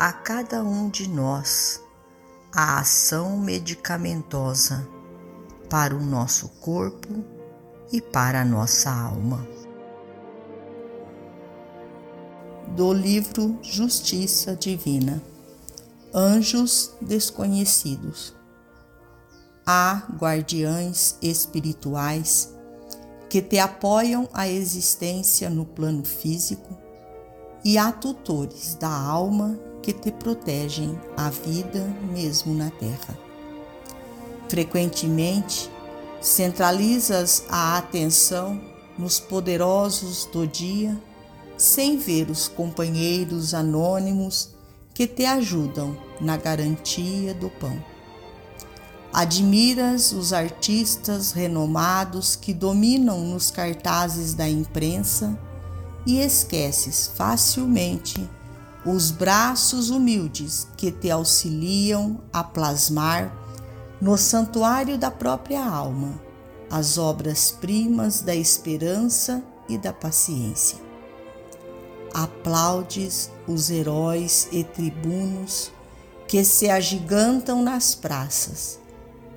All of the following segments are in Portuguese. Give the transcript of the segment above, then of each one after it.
a cada um de nós a ação medicamentosa para o nosso corpo e para a nossa alma. Do livro Justiça Divina Anjos Desconhecidos Há guardiães espirituais que te apoiam a existência no plano físico e há tutores da alma que te protegem a vida mesmo na terra. Frequentemente, centralizas a atenção nos poderosos do dia, sem ver os companheiros anônimos que te ajudam na garantia do pão. Admiras os artistas renomados que dominam nos cartazes da imprensa e esqueces facilmente os braços humildes que te auxiliam a plasmar no santuário da própria alma as obras-primas da esperança e da paciência. Aplaudes os heróis e tribunos que se agigantam nas praças.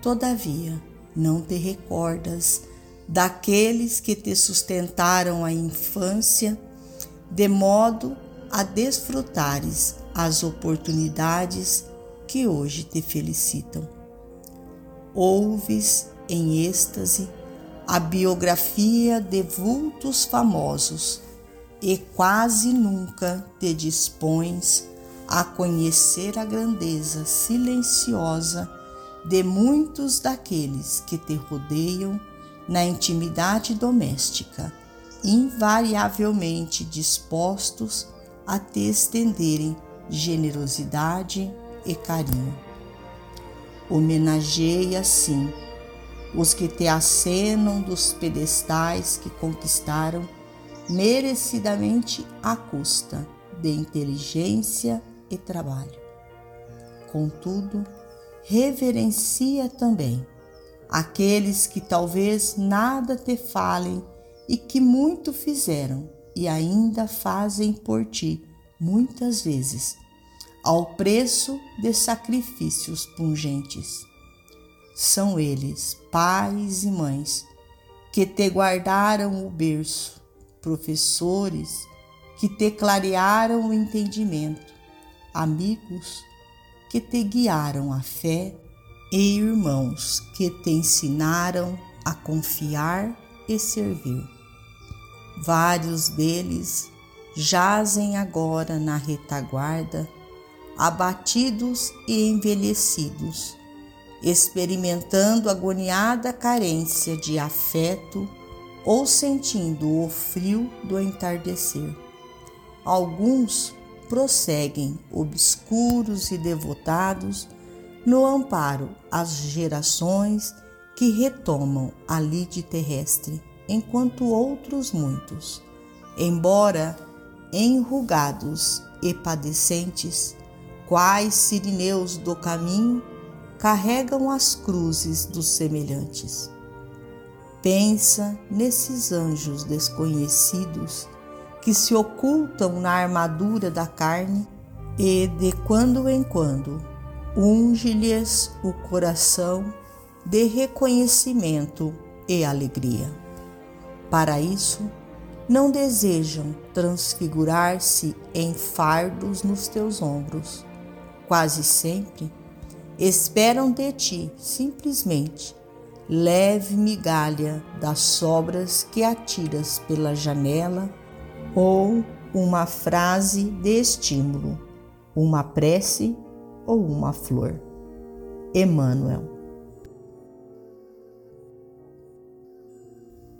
Todavia, não te recordas daqueles que te sustentaram a infância, de modo a desfrutares as oportunidades que hoje te felicitam. Ouves em êxtase a biografia de vultos famosos e quase nunca te dispões a conhecer a grandeza silenciosa de muitos daqueles que te rodeiam na intimidade doméstica, invariavelmente dispostos a te estenderem generosidade e carinho. Homenageia, sim, os que te acenam dos pedestais que conquistaram merecidamente à custa de inteligência e trabalho. Contudo, reverencia também aqueles que talvez nada te falem e que muito fizeram e ainda fazem por ti, muitas vezes, ao preço de sacrifícios pungentes. São eles, pais e mães, que te guardaram o berço, professores que te clarearam o entendimento, amigos que te guiaram a fé e irmãos que te ensinaram a confiar e servir. Vários deles jazem agora na retaguarda, abatidos e envelhecidos, experimentando agoniada carência de afeto ou sentindo o frio do entardecer. Alguns prosseguem obscuros e devotados no amparo às gerações que retomam a lide terrestre enquanto outros muitos, embora enrugados e padecentes, quais sirineus do caminho, carregam as cruzes dos semelhantes. Pensa nesses anjos desconhecidos que se ocultam na armadura da carne e, de quando em quando, unge-lhes o coração de reconhecimento e alegria. Para isso, não desejam transfigurar-se em fardos nos teus ombros, quase sempre, esperam de ti simplesmente leve migalha das sobras que atiras pela janela ou uma frase de estímulo, uma prece ou uma flor. Emmanuel.